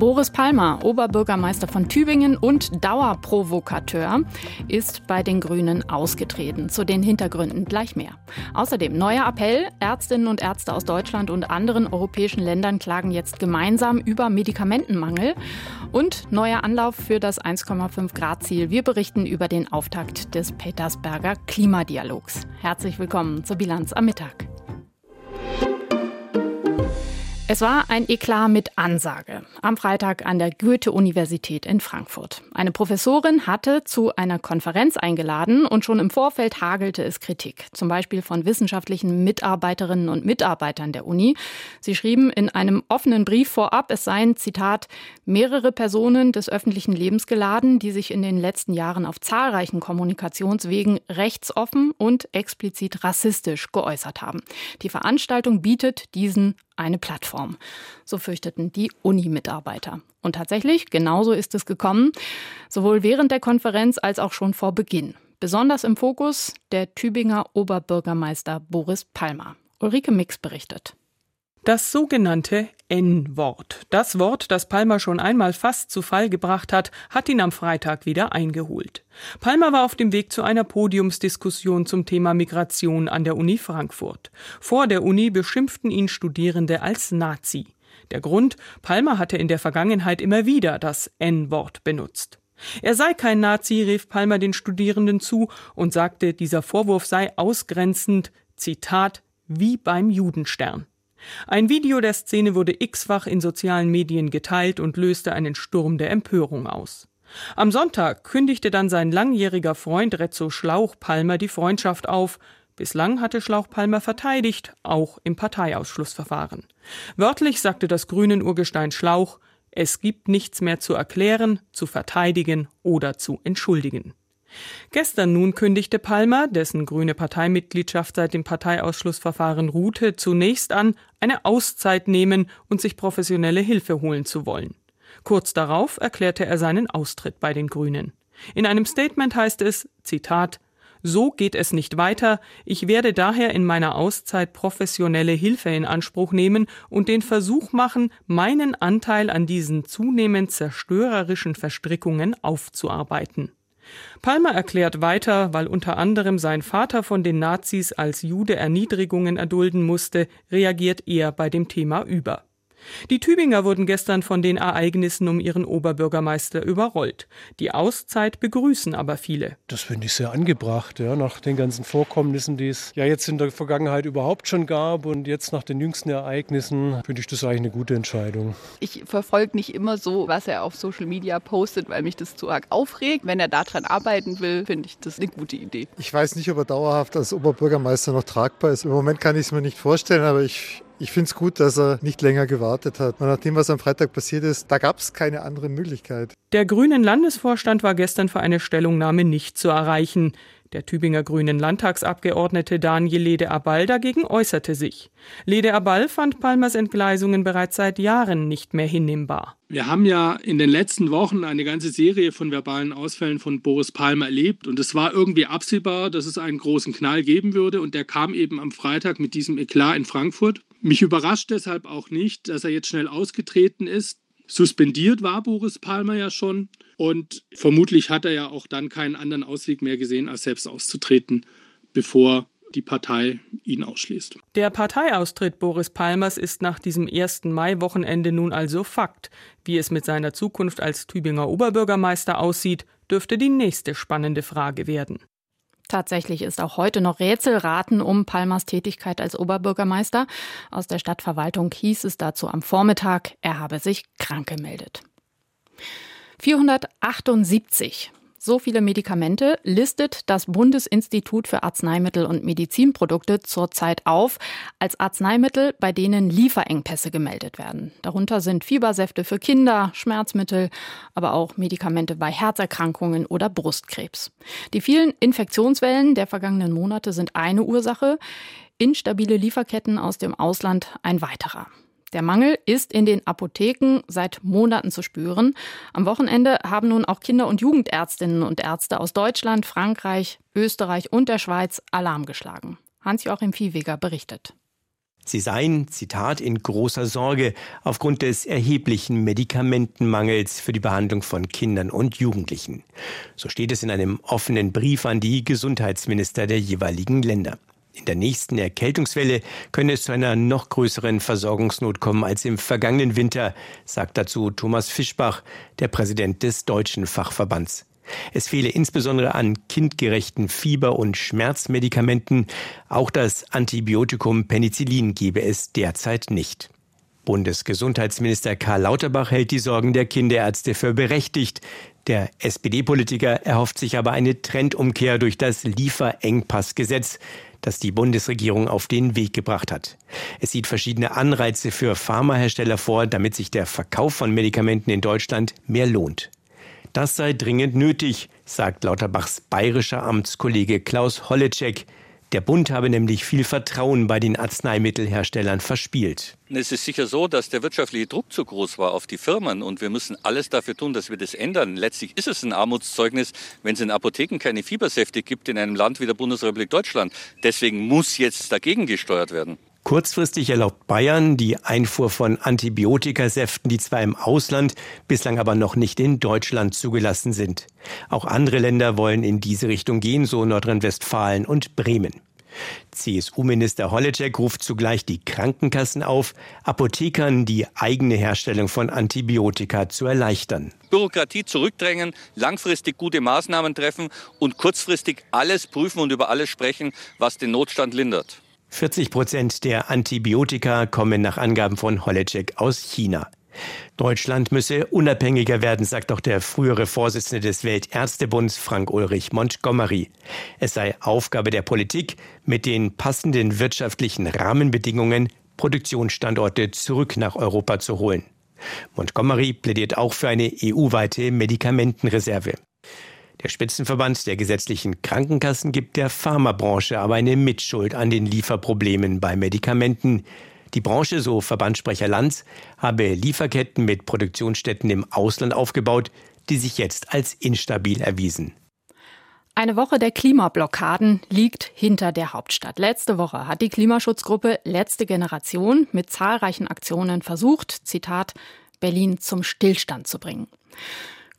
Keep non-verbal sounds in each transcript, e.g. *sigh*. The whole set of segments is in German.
Boris Palmer, Oberbürgermeister von Tübingen und Dauerprovokateur, ist bei den Grünen ausgetreten. Zu den Hintergründen gleich mehr. Außerdem neuer Appell. Ärztinnen und Ärzte aus Deutschland und anderen europäischen Ländern klagen jetzt gemeinsam über Medikamentenmangel. Und neuer Anlauf für das 1,5 Grad Ziel. Wir berichten über den Auftakt des Petersberger Klimadialogs. Herzlich willkommen zur Bilanz am Mittag. Es war ein Eklat mit Ansage am Freitag an der Goethe-Universität in Frankfurt. Eine Professorin hatte zu einer Konferenz eingeladen und schon im Vorfeld hagelte es Kritik, zum Beispiel von wissenschaftlichen Mitarbeiterinnen und Mitarbeitern der Uni. Sie schrieben in einem offenen Brief vorab, es seien, Zitat, mehrere Personen des öffentlichen Lebens geladen, die sich in den letzten Jahren auf zahlreichen Kommunikationswegen rechtsoffen und explizit rassistisch geäußert haben. Die Veranstaltung bietet diesen eine Plattform. So fürchteten die Uni-Mitarbeiter. Und tatsächlich, genauso ist es gekommen, sowohl während der Konferenz als auch schon vor Beginn. Besonders im Fokus der Tübinger Oberbürgermeister Boris Palmer. Ulrike Mix berichtet. Das sogenannte N-Wort. Das Wort, das Palmer schon einmal fast zu Fall gebracht hat, hat ihn am Freitag wieder eingeholt. Palmer war auf dem Weg zu einer Podiumsdiskussion zum Thema Migration an der Uni Frankfurt. Vor der Uni beschimpften ihn Studierende als Nazi. Der Grund, Palmer hatte in der Vergangenheit immer wieder das N-Wort benutzt. Er sei kein Nazi, rief Palmer den Studierenden zu und sagte, dieser Vorwurf sei ausgrenzend, Zitat, wie beim Judenstern. Ein Video der Szene wurde x-fach in sozialen Medien geteilt und löste einen Sturm der Empörung aus. Am Sonntag kündigte dann sein langjähriger Freund Rezzo Schlauch-Palmer die Freundschaft auf. Bislang hatte Schlauch-Palmer verteidigt, auch im Parteiausschlussverfahren. Wörtlich sagte das grünen Urgestein Schlauch, es gibt nichts mehr zu erklären, zu verteidigen oder zu entschuldigen. Gestern nun kündigte Palmer, dessen grüne Parteimitgliedschaft seit dem Parteiausschlussverfahren ruhte, zunächst an, eine Auszeit nehmen und sich professionelle Hilfe holen zu wollen. Kurz darauf erklärte er seinen Austritt bei den Grünen. In einem Statement heißt es, Zitat, so geht es nicht weiter. Ich werde daher in meiner Auszeit professionelle Hilfe in Anspruch nehmen und den Versuch machen, meinen Anteil an diesen zunehmend zerstörerischen Verstrickungen aufzuarbeiten. Palmer erklärt weiter, weil unter anderem sein Vater von den Nazis als Jude Erniedrigungen erdulden musste, reagiert er bei dem Thema über. Die Tübinger wurden gestern von den Ereignissen um ihren Oberbürgermeister überrollt. Die Auszeit begrüßen aber viele. Das finde ich sehr angebracht, ja, nach den ganzen Vorkommnissen, die es ja jetzt in der Vergangenheit überhaupt schon gab und jetzt nach den jüngsten Ereignissen finde ich das eigentlich eine gute Entscheidung. Ich verfolge nicht immer so, was er auf Social Media postet, weil mich das zu arg aufregt. Wenn er daran arbeiten will, finde ich das eine gute Idee. Ich weiß nicht, ob er dauerhaft als Oberbürgermeister noch tragbar ist. Im Moment kann ich es mir nicht vorstellen, aber ich ich finde es gut, dass er nicht länger gewartet hat. Und nach dem, was am Freitag passiert ist, da gab es keine andere Möglichkeit. Der Grünen Landesvorstand war gestern für eine Stellungnahme nicht zu erreichen. Der Tübinger Grünen Landtagsabgeordnete Daniel Lede-Aball dagegen äußerte sich. Lede-Aball fand Palmers Entgleisungen bereits seit Jahren nicht mehr hinnehmbar. Wir haben ja in den letzten Wochen eine ganze Serie von verbalen Ausfällen von Boris Palmer erlebt und es war irgendwie absehbar, dass es einen großen Knall geben würde und der kam eben am Freitag mit diesem Eklat in Frankfurt. Mich überrascht deshalb auch nicht, dass er jetzt schnell ausgetreten ist. Suspendiert war Boris Palmer ja schon und vermutlich hat er ja auch dann keinen anderen Ausweg mehr gesehen, als selbst auszutreten, bevor die Partei ihn ausschließt. Der Parteiaustritt Boris Palmers ist nach diesem 1. Mai-Wochenende nun also Fakt. Wie es mit seiner Zukunft als Tübinger Oberbürgermeister aussieht, dürfte die nächste spannende Frage werden. Tatsächlich ist auch heute noch Rätselraten um Palmers Tätigkeit als Oberbürgermeister. Aus der Stadtverwaltung hieß es dazu am Vormittag, er habe sich krank gemeldet. 478 so viele Medikamente listet das Bundesinstitut für Arzneimittel und Medizinprodukte zurzeit auf als Arzneimittel, bei denen Lieferengpässe gemeldet werden. Darunter sind Fiebersäfte für Kinder, Schmerzmittel, aber auch Medikamente bei Herzerkrankungen oder Brustkrebs. Die vielen Infektionswellen der vergangenen Monate sind eine Ursache, instabile Lieferketten aus dem Ausland ein weiterer. Der Mangel ist in den Apotheken seit Monaten zu spüren. Am Wochenende haben nun auch Kinder- und Jugendärztinnen und Ärzte aus Deutschland, Frankreich, Österreich und der Schweiz Alarm geschlagen. Hans-Joachim Viehweger berichtet. Sie seien, Zitat, in großer Sorge aufgrund des erheblichen Medikamentenmangels für die Behandlung von Kindern und Jugendlichen. So steht es in einem offenen Brief an die Gesundheitsminister der jeweiligen Länder. In der nächsten Erkältungswelle könne es zu einer noch größeren Versorgungsnot kommen als im vergangenen Winter, sagt dazu Thomas Fischbach, der Präsident des Deutschen Fachverbands. Es fehle insbesondere an kindgerechten Fieber- und Schmerzmedikamenten. Auch das Antibiotikum Penicillin gebe es derzeit nicht. Bundesgesundheitsminister Karl Lauterbach hält die Sorgen der Kinderärzte für berechtigt. Der SPD-Politiker erhofft sich aber eine Trendumkehr durch das Lieferengpassgesetz das die Bundesregierung auf den Weg gebracht hat. Es sieht verschiedene Anreize für Pharmahersteller vor, damit sich der Verkauf von Medikamenten in Deutschland mehr lohnt. Das sei dringend nötig, sagt Lauterbachs bayerischer Amtskollege Klaus Holleczek. Der Bund habe nämlich viel Vertrauen bei den Arzneimittelherstellern verspielt. Es ist sicher so, dass der wirtschaftliche Druck zu groß war auf die Firmen und wir müssen alles dafür tun, dass wir das ändern. Letztlich ist es ein Armutszeugnis, wenn es in Apotheken keine Fiebersäfte gibt in einem Land wie der Bundesrepublik Deutschland. Deswegen muss jetzt dagegen gesteuert werden. Kurzfristig erlaubt Bayern die Einfuhr von Antibiotikasäften, die zwar im Ausland, bislang aber noch nicht in Deutschland zugelassen sind. Auch andere Länder wollen in diese Richtung gehen, so Nordrhein-Westfalen und Bremen. CSU-Minister Holleczek ruft zugleich die Krankenkassen auf, Apothekern die eigene Herstellung von Antibiotika zu erleichtern. Bürokratie zurückdrängen, langfristig gute Maßnahmen treffen und kurzfristig alles prüfen und über alles sprechen, was den Notstand lindert. 40 Prozent der Antibiotika kommen nach Angaben von Holecek aus China. Deutschland müsse unabhängiger werden, sagt auch der frühere Vorsitzende des Weltärztebunds Frank Ulrich Montgomery. Es sei Aufgabe der Politik, mit den passenden wirtschaftlichen Rahmenbedingungen Produktionsstandorte zurück nach Europa zu holen. Montgomery plädiert auch für eine EU-weite Medikamentenreserve. Der Spitzenverband der gesetzlichen Krankenkassen gibt der Pharmabranche aber eine Mitschuld an den Lieferproblemen bei Medikamenten. Die Branche, so Verbandssprecher Lanz, habe Lieferketten mit Produktionsstätten im Ausland aufgebaut, die sich jetzt als instabil erwiesen. Eine Woche der Klimablockaden liegt hinter der Hauptstadt. Letzte Woche hat die Klimaschutzgruppe Letzte Generation mit zahlreichen Aktionen versucht, Zitat, Berlin zum Stillstand zu bringen.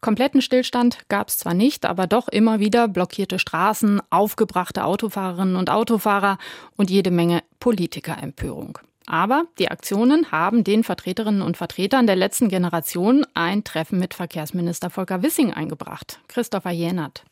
Kompletten Stillstand gab es zwar nicht, aber doch immer wieder blockierte Straßen, aufgebrachte Autofahrerinnen und Autofahrer und jede Menge Politikerempörung. Aber die Aktionen haben den Vertreterinnen und Vertretern der letzten Generation ein Treffen mit Verkehrsminister Volker Wissing eingebracht. Christopher Jenert.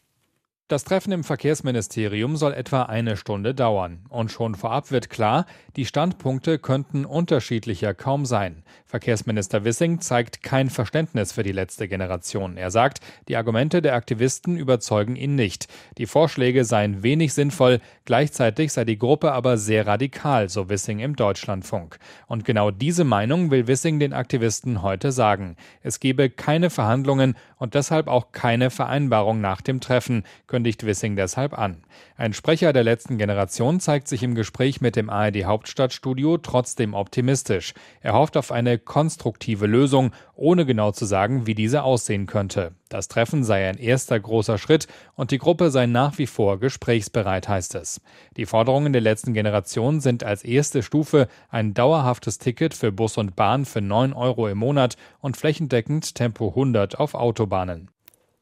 Das Treffen im Verkehrsministerium soll etwa eine Stunde dauern. Und schon vorab wird klar, die Standpunkte könnten unterschiedlicher kaum sein. Verkehrsminister Wissing zeigt kein Verständnis für die letzte Generation. Er sagt, die Argumente der Aktivisten überzeugen ihn nicht. Die Vorschläge seien wenig sinnvoll, gleichzeitig sei die Gruppe aber sehr radikal, so Wissing im Deutschlandfunk. Und genau diese Meinung will Wissing den Aktivisten heute sagen. Es gebe keine Verhandlungen und deshalb auch keine Vereinbarung nach dem Treffen kündigt Wissing deshalb an. Ein Sprecher der letzten Generation zeigt sich im Gespräch mit dem ARD Hauptstadtstudio trotzdem optimistisch. Er hofft auf eine konstruktive Lösung, ohne genau zu sagen, wie diese aussehen könnte. Das Treffen sei ein erster großer Schritt und die Gruppe sei nach wie vor gesprächsbereit, heißt es. Die Forderungen der letzten Generation sind als erste Stufe ein dauerhaftes Ticket für Bus und Bahn für 9 Euro im Monat und flächendeckend Tempo 100 auf Autobahnen.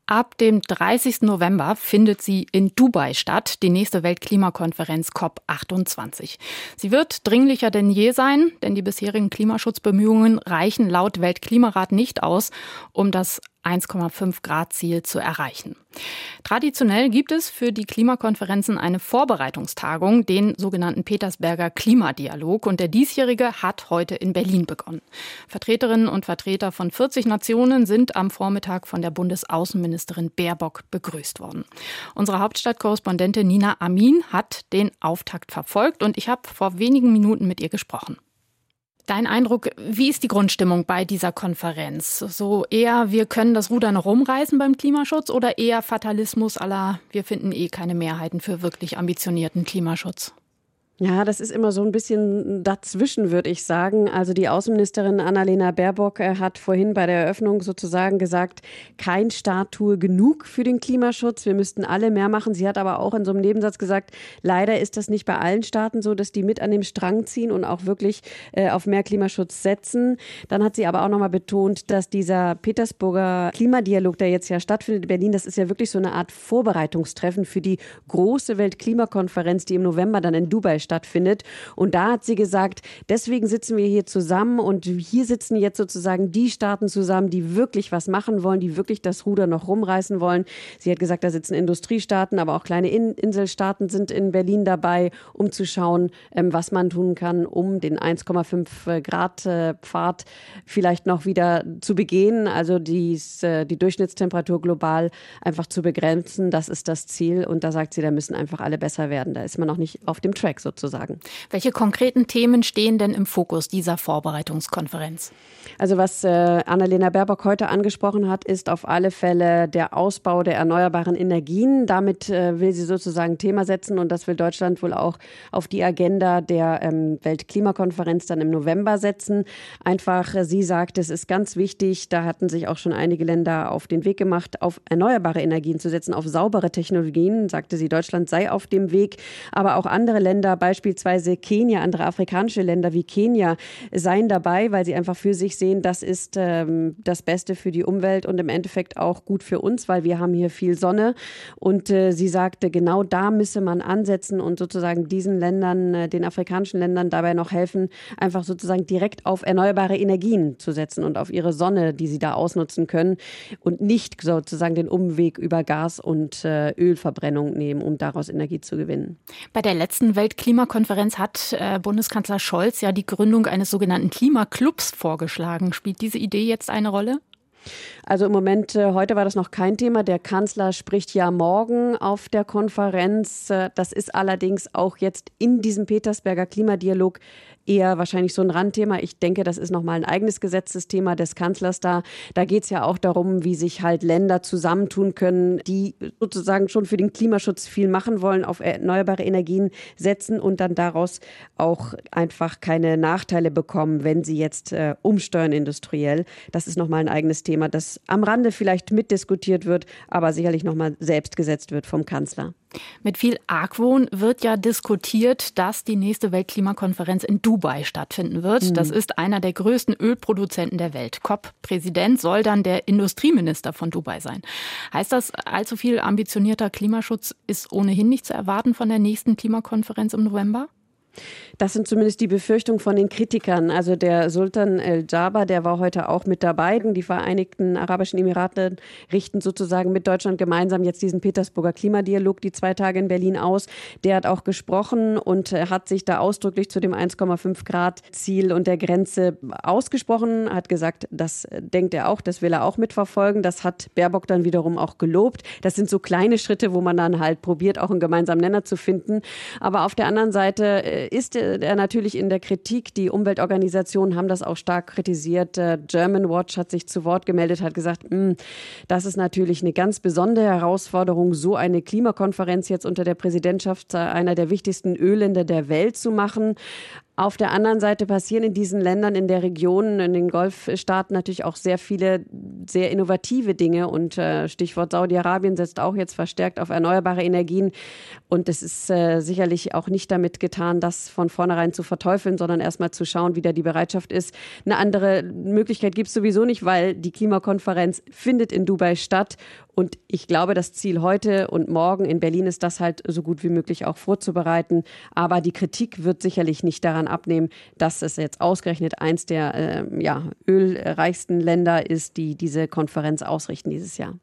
Ab dem 30. November findet sie in Dubai statt, die nächste Weltklimakonferenz COP28. Sie wird dringlicher denn je sein, denn die bisherigen Klimaschutzbemühungen reichen laut Weltklimarat nicht aus, um das 1,5 Grad Ziel zu erreichen. Traditionell gibt es für die Klimakonferenzen eine Vorbereitungstagung, den sogenannten Petersberger Klimadialog. Und der diesjährige hat heute in Berlin begonnen. Vertreterinnen und Vertreter von 40 Nationen sind am Vormittag von der Bundesaußenministerin Baerbock begrüßt worden. Unsere Hauptstadtkorrespondentin Nina Amin hat den Auftakt verfolgt und ich habe vor wenigen Minuten mit ihr gesprochen. Dein Eindruck, wie ist die Grundstimmung bei dieser Konferenz? So eher, wir können das Ruder noch rumreißen beim Klimaschutz oder eher Fatalismus aller, wir finden eh keine Mehrheiten für wirklich ambitionierten Klimaschutz? Ja, das ist immer so ein bisschen dazwischen, würde ich sagen. Also die Außenministerin Annalena Baerbock äh, hat vorhin bei der Eröffnung sozusagen gesagt, kein Staat tue genug für den Klimaschutz. Wir müssten alle mehr machen. Sie hat aber auch in so einem Nebensatz gesagt, leider ist das nicht bei allen Staaten so, dass die mit an dem Strang ziehen und auch wirklich äh, auf mehr Klimaschutz setzen. Dann hat sie aber auch nochmal betont, dass dieser Petersburger Klimadialog, der jetzt ja stattfindet in Berlin, das ist ja wirklich so eine Art Vorbereitungstreffen für die große Weltklimakonferenz, die im November dann in Dubai stattfindet. Und da hat sie gesagt, deswegen sitzen wir hier zusammen und hier sitzen jetzt sozusagen die Staaten zusammen, die wirklich was machen wollen, die wirklich das Ruder noch rumreißen wollen. Sie hat gesagt, da sitzen Industriestaaten, aber auch kleine In Inselstaaten sind in Berlin dabei, um zu schauen, ähm, was man tun kann, um den 1,5 Grad äh, Pfad vielleicht noch wieder zu begehen. Also dies, äh, die Durchschnittstemperatur global einfach zu begrenzen. Das ist das Ziel. Und da sagt sie, da müssen einfach alle besser werden. Da ist man noch nicht auf dem Track sozusagen sozusagen. Welche konkreten Themen stehen denn im Fokus dieser Vorbereitungskonferenz? Also was äh, Annalena Baerbock heute angesprochen hat, ist auf alle Fälle der Ausbau der erneuerbaren Energien. Damit äh, will sie sozusagen Thema setzen und das will Deutschland wohl auch auf die Agenda der ähm, Weltklimakonferenz dann im November setzen. Einfach, äh, sie sagt, es ist ganz wichtig, da hatten sich auch schon einige Länder auf den Weg gemacht, auf erneuerbare Energien zu setzen, auf saubere Technologien, sagte sie, Deutschland sei auf dem Weg, aber auch andere Länder, beispielsweise Kenia, andere afrikanische Länder wie Kenia, seien dabei, weil sie einfach für sich sehen, das ist ähm, das Beste für die Umwelt und im Endeffekt auch gut für uns, weil wir haben hier viel Sonne. Und äh, sie sagte, genau da müsse man ansetzen und sozusagen diesen Ländern, äh, den afrikanischen Ländern dabei noch helfen, einfach sozusagen direkt auf erneuerbare Energien zu setzen und auf ihre Sonne, die sie da ausnutzen können und nicht sozusagen den Umweg über Gas- und äh, Ölverbrennung nehmen, um daraus Energie zu gewinnen. Bei der letzten Weltklimakonferenz hat äh, Bundeskanzler Scholz ja die Gründung eines sogenannten Klimaclubs vorgeschlagen vorgeschlagen. Spielt diese Idee jetzt eine Rolle? Also im Moment, äh, heute war das noch kein Thema. Der Kanzler spricht ja morgen auf der Konferenz. Äh, das ist allerdings auch jetzt in diesem Petersberger Klimadialog eher wahrscheinlich so ein Randthema. Ich denke, das ist nochmal ein eigenes Gesetzesthema des Kanzlers da. Da geht es ja auch darum, wie sich halt Länder zusammentun können, die sozusagen schon für den Klimaschutz viel machen wollen, auf erneuerbare Energien setzen und dann daraus auch einfach keine Nachteile bekommen, wenn sie jetzt äh, umsteuern industriell. Das ist nochmal ein eigenes Thema, das am Rande vielleicht mitdiskutiert wird, aber sicherlich nochmal selbst gesetzt wird vom Kanzler. Mit viel Argwohn wird ja diskutiert, dass die nächste Weltklimakonferenz in Dubai stattfinden wird. Mhm. Das ist einer der größten Ölproduzenten der Welt. COP-Präsident soll dann der Industrieminister von Dubai sein. Heißt das, allzu viel ambitionierter Klimaschutz ist ohnehin nicht zu erwarten von der nächsten Klimakonferenz im November? Das sind zumindest die Befürchtungen von den Kritikern. Also der Sultan El-Jaber, der war heute auch mit dabei. Die Vereinigten Arabischen Emirate richten sozusagen mit Deutschland gemeinsam jetzt diesen Petersburger Klimadialog die zwei Tage in Berlin aus. Der hat auch gesprochen und hat sich da ausdrücklich zu dem 1,5 Grad Ziel und der Grenze ausgesprochen, hat gesagt, das denkt er auch, das will er auch mitverfolgen. Das hat Baerbock dann wiederum auch gelobt. Das sind so kleine Schritte, wo man dann halt probiert, auch einen gemeinsamen Nenner zu finden. Aber auf der anderen Seite äh, ist er natürlich in der Kritik. Die Umweltorganisationen haben das auch stark kritisiert. German Watch hat sich zu Wort gemeldet, hat gesagt, hm, das ist natürlich eine ganz besondere Herausforderung, so eine Klimakonferenz jetzt unter der Präsidentschaft einer der wichtigsten Ölländer der Welt zu machen. Auf der anderen Seite passieren in diesen Ländern, in der Region, in den Golfstaaten natürlich auch sehr viele sehr innovative Dinge. Und äh, Stichwort Saudi-Arabien setzt auch jetzt verstärkt auf erneuerbare Energien. Und es ist äh, sicherlich auch nicht damit getan, das von vornherein zu verteufeln, sondern erstmal zu schauen, wie da die Bereitschaft ist. Eine andere Möglichkeit gibt es sowieso nicht, weil die Klimakonferenz findet in Dubai statt. Und ich glaube, das Ziel heute und morgen in Berlin ist das halt so gut wie möglich auch vorzubereiten. Aber die Kritik wird sicherlich nicht daran abnehmen, dass es jetzt ausgerechnet eins der äh, ja, ölreichsten Länder ist, die diese Konferenz ausrichten dieses Jahr.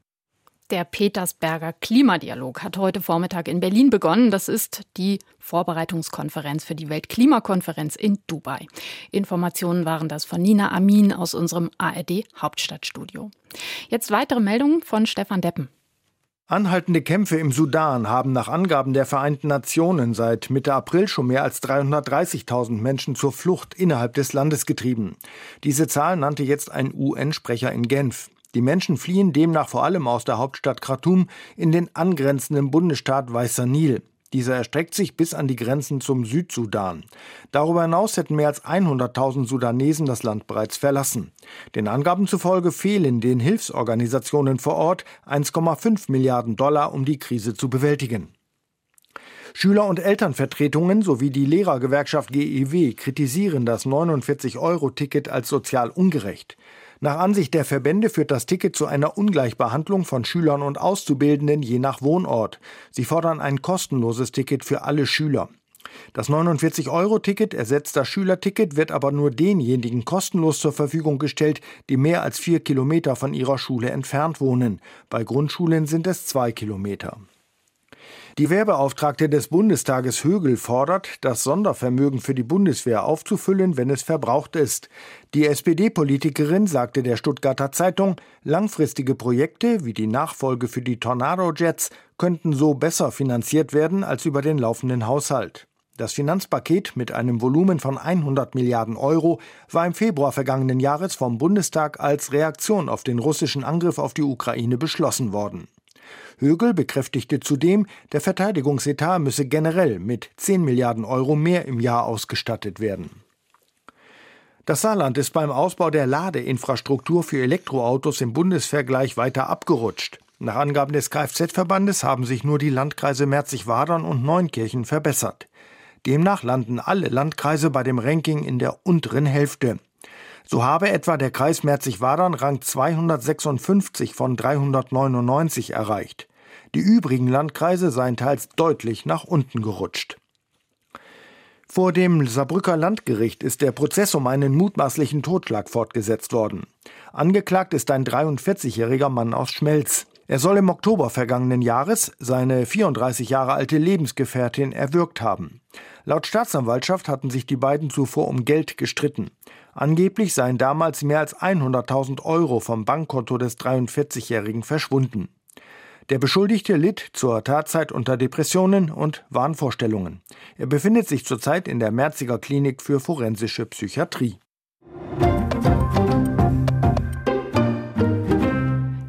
Der Petersberger Klimadialog hat heute Vormittag in Berlin begonnen. Das ist die Vorbereitungskonferenz für die Weltklimakonferenz in Dubai. Informationen waren das von Nina Amin aus unserem ARD Hauptstadtstudio. Jetzt weitere Meldungen von Stefan Deppen. Anhaltende Kämpfe im Sudan haben nach Angaben der Vereinten Nationen seit Mitte April schon mehr als 330.000 Menschen zur Flucht innerhalb des Landes getrieben. Diese Zahl nannte jetzt ein UN-Sprecher in Genf. Die Menschen fliehen demnach vor allem aus der Hauptstadt Khartoum in den angrenzenden Bundesstaat Weißer Nil. Dieser erstreckt sich bis an die Grenzen zum Südsudan. Darüber hinaus hätten mehr als 100.000 Sudanesen das Land bereits verlassen. Den Angaben zufolge fehlen den Hilfsorganisationen vor Ort 1,5 Milliarden Dollar, um die Krise zu bewältigen. Schüler- und Elternvertretungen sowie die Lehrergewerkschaft GEW kritisieren das 49-Euro-Ticket als sozial ungerecht. Nach Ansicht der Verbände führt das Ticket zu einer Ungleichbehandlung von Schülern und Auszubildenden je nach Wohnort. Sie fordern ein kostenloses Ticket für alle Schüler. Das 49-Euro-Ticket ersetzt das Schülerticket, wird aber nur denjenigen kostenlos zur Verfügung gestellt, die mehr als vier Kilometer von ihrer Schule entfernt wohnen. Bei Grundschulen sind es zwei Kilometer. Die Wehrbeauftragte des Bundestages Högel fordert, das Sondervermögen für die Bundeswehr aufzufüllen, wenn es verbraucht ist. Die SPD-Politikerin sagte der Stuttgarter Zeitung, langfristige Projekte wie die Nachfolge für die Tornado-Jets könnten so besser finanziert werden als über den laufenden Haushalt. Das Finanzpaket mit einem Volumen von 100 Milliarden Euro war im Februar vergangenen Jahres vom Bundestag als Reaktion auf den russischen Angriff auf die Ukraine beschlossen worden. Högel bekräftigte zudem, der Verteidigungsetat müsse generell mit 10 Milliarden Euro mehr im Jahr ausgestattet werden. Das Saarland ist beim Ausbau der Ladeinfrastruktur für Elektroautos im Bundesvergleich weiter abgerutscht. Nach Angaben des Kfz-Verbandes haben sich nur die Landkreise Merzig-Wadern und Neunkirchen verbessert. Demnach landen alle Landkreise bei dem Ranking in der unteren Hälfte. So habe etwa der Kreis Merzig-Wadern Rang 256 von 399 erreicht. Die übrigen Landkreise seien teils deutlich nach unten gerutscht. Vor dem Saarbrücker Landgericht ist der Prozess um einen mutmaßlichen Totschlag fortgesetzt worden. Angeklagt ist ein 43-jähriger Mann aus Schmelz. Er soll im Oktober vergangenen Jahres seine 34 Jahre alte Lebensgefährtin erwürgt haben. Laut Staatsanwaltschaft hatten sich die beiden zuvor um Geld gestritten. Angeblich seien damals mehr als 100.000 Euro vom Bankkonto des 43-Jährigen verschwunden. Der Beschuldigte litt zur Tatzeit unter Depressionen und Wahnvorstellungen. Er befindet sich zurzeit in der Merziger Klinik für forensische Psychiatrie.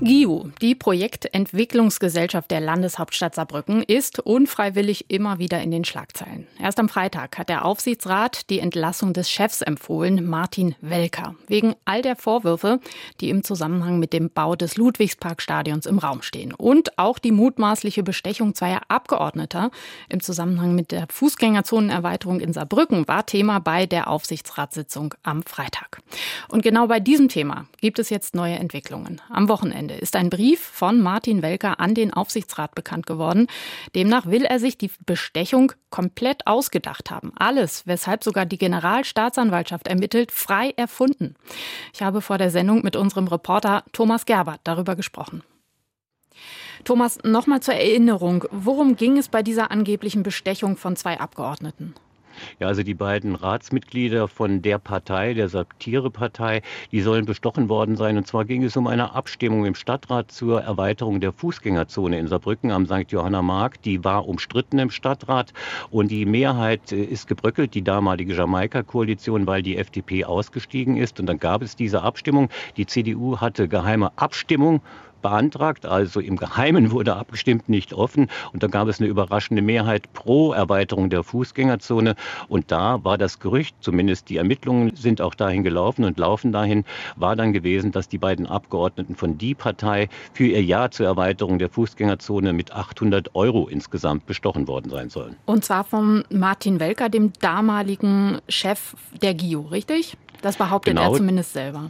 GIU, die Projektentwicklungsgesellschaft der Landeshauptstadt Saarbrücken, ist unfreiwillig immer wieder in den Schlagzeilen. Erst am Freitag hat der Aufsichtsrat die Entlassung des Chefs empfohlen, Martin Welker, wegen all der Vorwürfe, die im Zusammenhang mit dem Bau des Ludwigsparkstadions im Raum stehen. Und auch die mutmaßliche Bestechung zweier Abgeordneter im Zusammenhang mit der Fußgängerzonenerweiterung in Saarbrücken war Thema bei der Aufsichtsratssitzung am Freitag. Und genau bei diesem Thema gibt es jetzt neue Entwicklungen. Am Wochenende ist ein Brief von Martin Welker an den Aufsichtsrat bekannt geworden. Demnach will er sich die Bestechung komplett ausgedacht haben. Alles, weshalb sogar die Generalstaatsanwaltschaft ermittelt, frei erfunden. Ich habe vor der Sendung mit unserem Reporter Thomas Gerbert darüber gesprochen. Thomas, nochmal zur Erinnerung, worum ging es bei dieser angeblichen Bestechung von zwei Abgeordneten? Ja, also die beiden Ratsmitglieder von der Partei, der Satirepartei, die sollen bestochen worden sein. Und zwar ging es um eine Abstimmung im Stadtrat zur Erweiterung der Fußgängerzone in Saarbrücken am St. Johanna Mark. Die war umstritten im Stadtrat und die Mehrheit äh, ist gebröckelt, die damalige Jamaika-Koalition, weil die FDP ausgestiegen ist. Und dann gab es diese Abstimmung. Die CDU hatte geheime Abstimmung beantragt. Also im Geheimen wurde abgestimmt, nicht offen. Und da gab es eine überraschende Mehrheit pro Erweiterung der Fußgängerzone. Und da war das Gerücht, zumindest die Ermittlungen sind auch dahin gelaufen und laufen dahin, war dann gewesen, dass die beiden Abgeordneten von die Partei für ihr Ja zur Erweiterung der Fußgängerzone mit 800 Euro insgesamt bestochen worden sein sollen. Und zwar von Martin Welker, dem damaligen Chef der GIO, richtig? Das behauptet genau. er zumindest selber.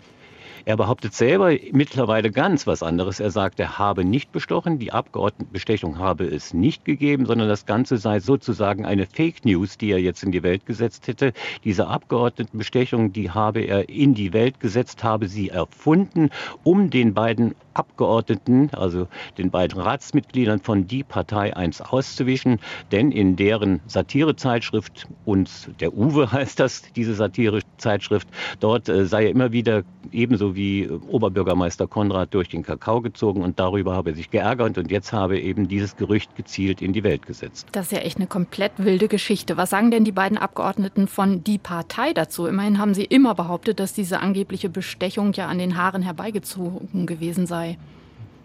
Er behauptet selber mittlerweile ganz was anderes. Er sagt, er habe nicht bestochen, die Abgeordnetenbestechung habe es nicht gegeben, sondern das Ganze sei sozusagen eine Fake News, die er jetzt in die Welt gesetzt hätte. Diese Abgeordnetenbestechung, die habe er in die Welt gesetzt, habe sie erfunden, um den beiden Abgeordneten, also den beiden Ratsmitgliedern von Die Partei eins auszuwischen, denn in deren Satirezeitschrift, und der Uwe *laughs* heißt das, diese Satirezeitschrift, dort äh, sei er immer wieder ebenso wie Oberbürgermeister Konrad durch den Kakao gezogen und darüber habe er sich geärgert und jetzt habe eben dieses Gerücht gezielt in die Welt gesetzt. Das ist ja echt eine komplett wilde Geschichte. Was sagen denn die beiden Abgeordneten von Die Partei dazu? Immerhin haben sie immer behauptet, dass diese angebliche Bestechung ja an den Haaren herbeigezogen gewesen sei.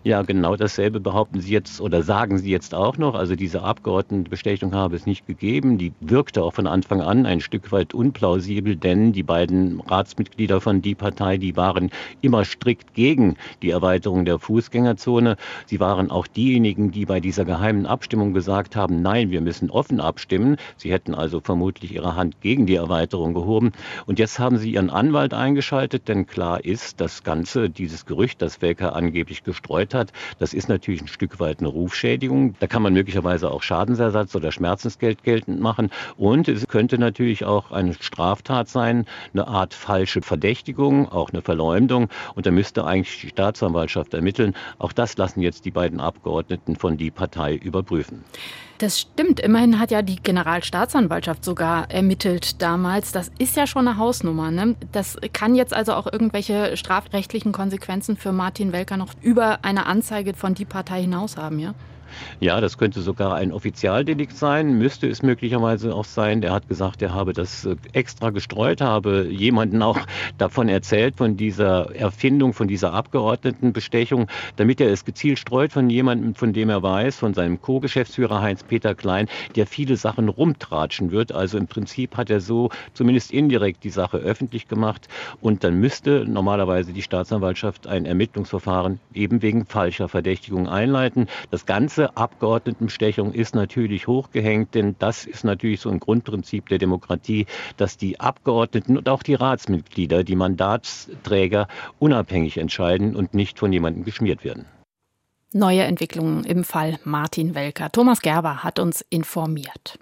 Ja, genau dasselbe behaupten Sie jetzt oder sagen Sie jetzt auch noch. Also diese Abgeordnetenbestechung habe es nicht gegeben. Die wirkte auch von Anfang an ein Stück weit unplausibel, denn die beiden Ratsmitglieder von die Partei, die waren immer strikt gegen die Erweiterung der Fußgängerzone. Sie waren auch diejenigen, die bei dieser geheimen Abstimmung gesagt haben, nein, wir müssen offen abstimmen. Sie hätten also vermutlich ihre Hand gegen die Erweiterung gehoben. Und jetzt haben sie ihren Anwalt eingeschaltet, denn klar ist, das Ganze, dieses Gerücht, das Welker angeblich gestreut hat. Das ist natürlich ein Stück weit eine Rufschädigung. Da kann man möglicherweise auch Schadensersatz oder Schmerzensgeld geltend machen. Und es könnte natürlich auch eine Straftat sein, eine Art falsche Verdächtigung, auch eine Verleumdung. Und da müsste eigentlich die Staatsanwaltschaft ermitteln. Auch das lassen jetzt die beiden Abgeordneten von die Partei überprüfen. Das stimmt. Immerhin hat ja die Generalstaatsanwaltschaft sogar ermittelt damals. Das ist ja schon eine Hausnummer. Ne? Das kann jetzt also auch irgendwelche strafrechtlichen Konsequenzen für Martin Welker noch über eine Anzeige von die Partei hinaus haben, ja? Ja, das könnte sogar ein Offizialdelikt sein, müsste es möglicherweise auch sein. Der hat gesagt, er habe das äh, extra gestreut, habe jemanden auch *laughs* davon erzählt, von dieser Erfindung, von dieser Abgeordnetenbestechung, damit er es gezielt streut von jemandem, von dem er weiß, von seinem Co-Geschäftsführer Heinz-Peter Klein, der viele Sachen rumtratschen wird. Also im Prinzip hat er so zumindest indirekt die Sache öffentlich gemacht und dann müsste normalerweise die Staatsanwaltschaft ein Ermittlungsverfahren eben wegen falscher Verdächtigung einleiten. Das Ganze ganze Abgeordnetenbestechung ist natürlich hochgehängt, denn das ist natürlich so ein Grundprinzip der Demokratie, dass die Abgeordneten und auch die Ratsmitglieder, die Mandatsträger unabhängig entscheiden und nicht von jemandem geschmiert werden. Neue Entwicklungen im Fall Martin Welker. Thomas Gerber hat uns informiert.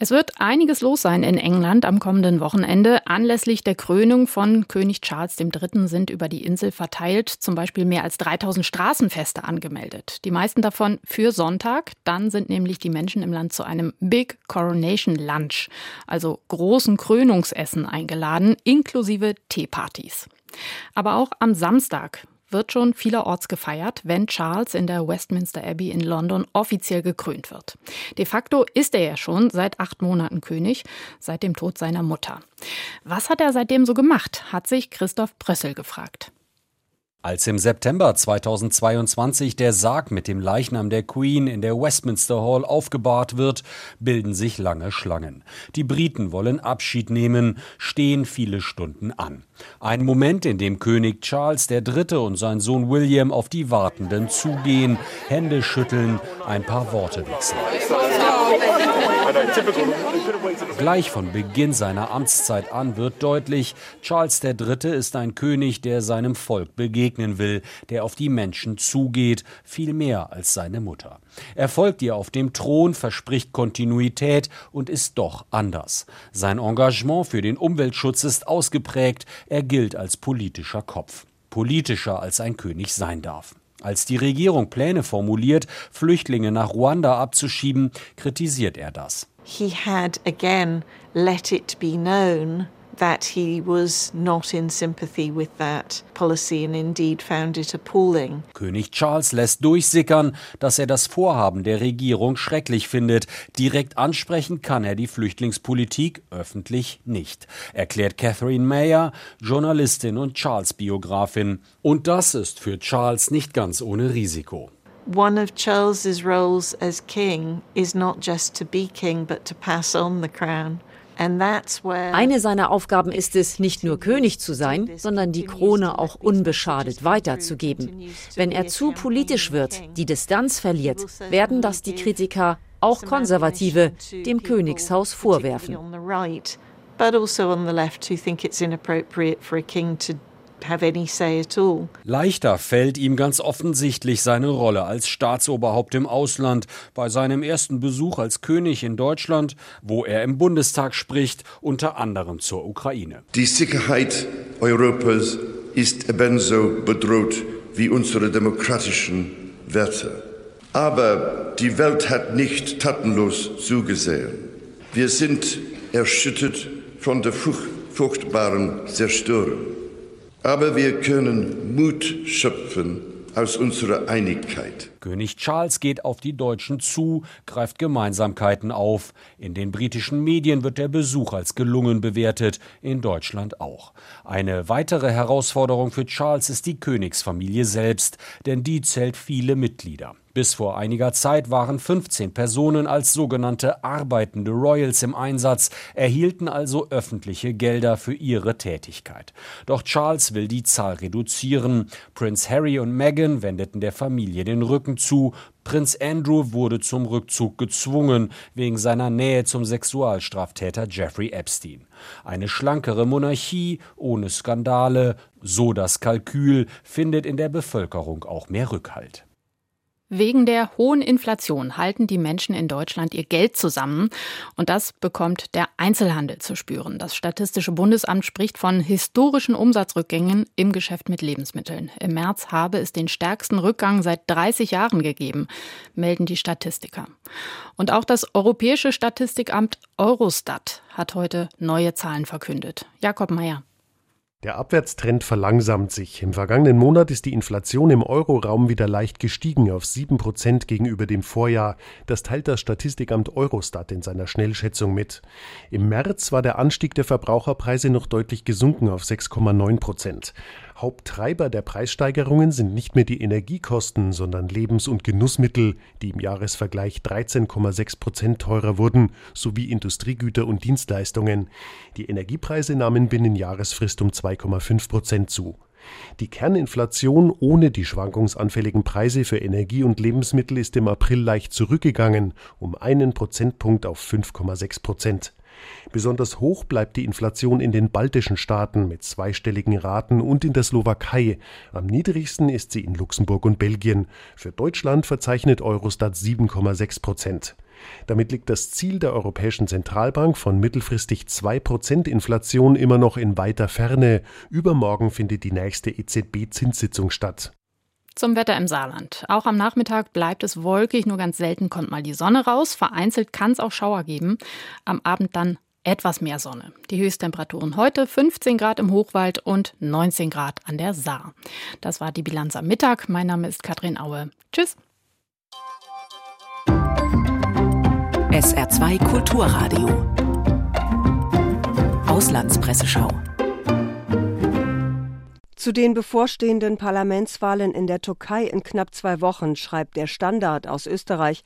Es wird einiges los sein in England am kommenden Wochenende. Anlässlich der Krönung von König Charles III. sind über die Insel verteilt zum Beispiel mehr als 3000 Straßenfeste angemeldet. Die meisten davon für Sonntag. Dann sind nämlich die Menschen im Land zu einem Big Coronation Lunch, also großen Krönungsessen eingeladen, inklusive Teepartys. Aber auch am Samstag wird schon vielerorts gefeiert, wenn Charles in der Westminster Abbey in London offiziell gekrönt wird. De facto ist er ja schon seit acht Monaten König, seit dem Tod seiner Mutter. Was hat er seitdem so gemacht, hat sich Christoph Brössel gefragt. Als im September 2022 der Sarg mit dem Leichnam der Queen in der Westminster Hall aufgebahrt wird, bilden sich lange Schlangen. Die Briten wollen Abschied nehmen, stehen viele Stunden an. Ein Moment, in dem König Charles III. und sein Sohn William auf die Wartenden zugehen, Hände schütteln, ein paar Worte wechseln. *laughs* Gleich von Beginn seiner Amtszeit an wird deutlich, Charles III. ist ein König, der seinem Volk begegnen will, der auf die Menschen zugeht, viel mehr als seine Mutter. Er folgt ihr auf dem Thron, verspricht Kontinuität und ist doch anders. Sein Engagement für den Umweltschutz ist ausgeprägt, er gilt als politischer Kopf. Politischer als ein König sein darf. Als die Regierung Pläne formuliert, Flüchtlinge nach Ruanda abzuschieben, kritisiert er das. He had again let it be known that he was not in sympathy with that policy and indeed found it appalling. König Charles lässt durchsickern, dass er das Vorhaben der Regierung schrecklich findet. Direkt ansprechen kann er die Flüchtlingspolitik öffentlich nicht, erklärt Catherine Mayer, Journalistin und Charles-Biografin. Und das ist für Charles nicht ganz ohne Risiko. One of Charles's roles as king is not just to be king, but to pass on the crown. Eine seiner Aufgaben ist es, nicht nur König zu sein, sondern die Krone auch unbeschadet weiterzugeben. Wenn er zu politisch wird, die Distanz verliert, werden das die Kritiker, auch Konservative, dem Königshaus vorwerfen. But also on the left who think it's inappropriate for a king to Leichter fällt ihm ganz offensichtlich seine Rolle als Staatsoberhaupt im Ausland, bei seinem ersten Besuch als König in Deutschland, wo er im Bundestag spricht, unter anderem zur Ukraine. Die Sicherheit Europas ist ebenso bedroht wie unsere demokratischen Werte. Aber die Welt hat nicht tatenlos zugesehen. Wir sind erschüttert von der furchtbaren Zerstörung. Aber wir können Mut schöpfen aus unserer Einigkeit. König Charles geht auf die Deutschen zu, greift Gemeinsamkeiten auf. In den britischen Medien wird der Besuch als gelungen bewertet, in Deutschland auch. Eine weitere Herausforderung für Charles ist die Königsfamilie selbst, denn die zählt viele Mitglieder. Bis vor einiger Zeit waren 15 Personen als sogenannte arbeitende Royals im Einsatz, erhielten also öffentliche Gelder für ihre Tätigkeit. Doch Charles will die Zahl reduzieren. Prinz Harry und Meghan wendeten der Familie den Rücken zu. Prinz Andrew wurde zum Rückzug gezwungen, wegen seiner Nähe zum Sexualstraftäter Jeffrey Epstein. Eine schlankere Monarchie ohne Skandale, so das Kalkül, findet in der Bevölkerung auch mehr Rückhalt. Wegen der hohen Inflation halten die Menschen in Deutschland ihr Geld zusammen und das bekommt der Einzelhandel zu spüren. Das Statistische Bundesamt spricht von historischen Umsatzrückgängen im Geschäft mit Lebensmitteln. Im März habe es den stärksten Rückgang seit 30 Jahren gegeben, melden die Statistiker. Und auch das Europäische Statistikamt Eurostat hat heute neue Zahlen verkündet. Jakob Mayer. Der Abwärtstrend verlangsamt sich. Im vergangenen Monat ist die Inflation im Euroraum wieder leicht gestiegen auf 7 Prozent gegenüber dem Vorjahr. Das teilt das Statistikamt Eurostat in seiner Schnellschätzung mit. Im März war der Anstieg der Verbraucherpreise noch deutlich gesunken auf 6,9 Prozent. Haupttreiber der Preissteigerungen sind nicht mehr die Energiekosten, sondern Lebens- und Genussmittel, die im Jahresvergleich 13,6 Prozent teurer wurden, sowie Industriegüter und Dienstleistungen. Die Energiepreise nahmen binnen Jahresfrist um 2,5 Prozent zu. Die Kerninflation ohne die schwankungsanfälligen Preise für Energie und Lebensmittel ist im April leicht zurückgegangen, um einen Prozentpunkt auf 5,6 Prozent. Besonders hoch bleibt die Inflation in den baltischen Staaten mit zweistelligen Raten und in der Slowakei. Am niedrigsten ist sie in Luxemburg und Belgien. Für Deutschland verzeichnet Eurostat 7,6 Prozent. Damit liegt das Ziel der Europäischen Zentralbank von mittelfristig 2% Inflation immer noch in weiter Ferne. Übermorgen findet die nächste EZB-Zinssitzung statt. Zum Wetter im Saarland. Auch am Nachmittag bleibt es wolkig, nur ganz selten kommt mal die Sonne raus. Vereinzelt kann es auch Schauer geben. Am Abend dann etwas mehr Sonne. Die Höchsttemperaturen heute 15 Grad im Hochwald und 19 Grad an der Saar. Das war die Bilanz am Mittag. Mein Name ist Katrin Aue. Tschüss. SR2 Kulturradio. Auslandspresseschau. Zu den bevorstehenden Parlamentswahlen in der Türkei in knapp zwei Wochen schreibt der Standard aus Österreich,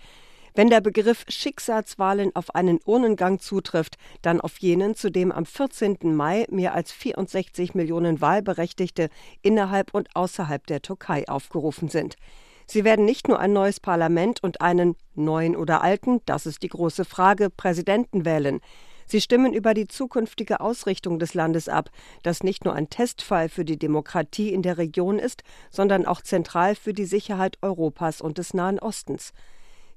wenn der Begriff Schicksalswahlen auf einen Urnengang zutrifft, dann auf jenen, zu dem am 14. Mai mehr als 64 Millionen Wahlberechtigte innerhalb und außerhalb der Türkei aufgerufen sind. Sie werden nicht nur ein neues Parlament und einen neuen oder alten, das ist die große Frage, Präsidenten wählen. Sie stimmen über die zukünftige Ausrichtung des Landes ab, das nicht nur ein Testfall für die Demokratie in der Region ist, sondern auch zentral für die Sicherheit Europas und des Nahen Ostens.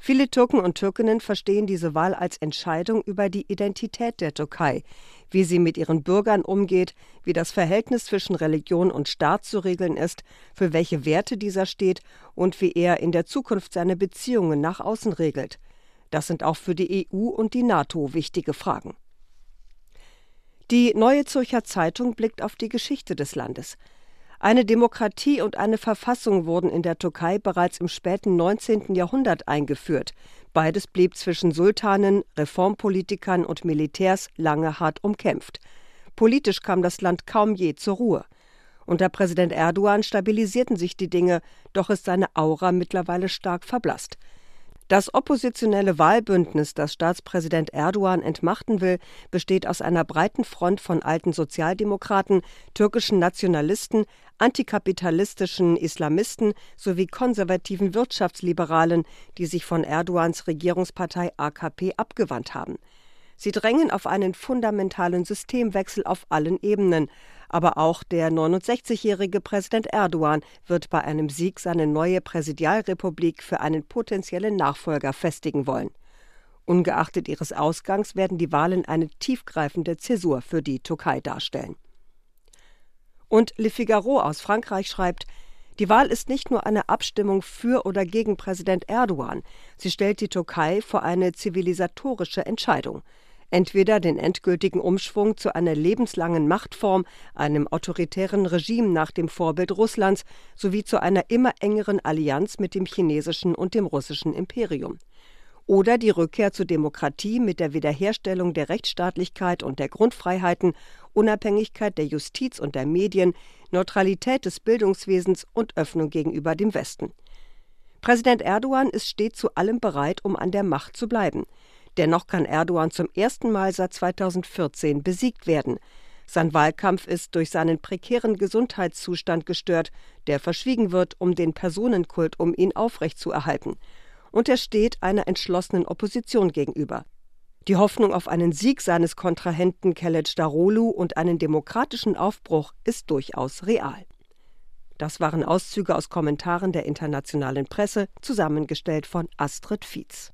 Viele Türken und Türkinnen verstehen diese Wahl als Entscheidung über die Identität der Türkei, wie sie mit ihren Bürgern umgeht, wie das Verhältnis zwischen Religion und Staat zu regeln ist, für welche Werte dieser steht und wie er in der Zukunft seine Beziehungen nach außen regelt. Das sind auch für die EU und die NATO wichtige Fragen. Die Neue Zürcher Zeitung blickt auf die Geschichte des Landes. Eine Demokratie und eine Verfassung wurden in der Türkei bereits im späten 19. Jahrhundert eingeführt. Beides blieb zwischen Sultanen, Reformpolitikern und Militärs lange hart umkämpft. Politisch kam das Land kaum je zur Ruhe. Unter Präsident Erdogan stabilisierten sich die Dinge, doch ist seine Aura mittlerweile stark verblasst. Das oppositionelle Wahlbündnis, das Staatspräsident Erdogan entmachten will, besteht aus einer breiten Front von alten Sozialdemokraten, türkischen Nationalisten, antikapitalistischen Islamisten sowie konservativen Wirtschaftsliberalen, die sich von Erdogans Regierungspartei AKP abgewandt haben. Sie drängen auf einen fundamentalen Systemwechsel auf allen Ebenen, aber auch der 69-jährige Präsident Erdogan wird bei einem Sieg seine neue Präsidialrepublik für einen potenziellen Nachfolger festigen wollen. Ungeachtet ihres Ausgangs werden die Wahlen eine tiefgreifende Zäsur für die Türkei darstellen. Und Le Figaro aus Frankreich schreibt, die Wahl ist nicht nur eine Abstimmung für oder gegen Präsident Erdogan, sie stellt die Türkei vor eine zivilisatorische Entscheidung. Entweder den endgültigen Umschwung zu einer lebenslangen Machtform, einem autoritären Regime nach dem Vorbild Russlands, sowie zu einer immer engeren Allianz mit dem chinesischen und dem russischen Imperium. Oder die Rückkehr zur Demokratie mit der Wiederherstellung der Rechtsstaatlichkeit und der Grundfreiheiten, Unabhängigkeit der Justiz und der Medien, Neutralität des Bildungswesens und Öffnung gegenüber dem Westen. Präsident Erdogan ist stets zu allem bereit, um an der Macht zu bleiben. Dennoch kann Erdogan zum ersten Mal seit 2014 besiegt werden. Sein Wahlkampf ist durch seinen prekären Gesundheitszustand gestört, der verschwiegen wird, um den Personenkult um ihn aufrechtzuerhalten. Und er steht einer entschlossenen Opposition gegenüber. Die Hoffnung auf einen Sieg seines Kontrahenten Kelec Darolu und einen demokratischen Aufbruch ist durchaus real. Das waren Auszüge aus Kommentaren der internationalen Presse, zusammengestellt von Astrid Fietz.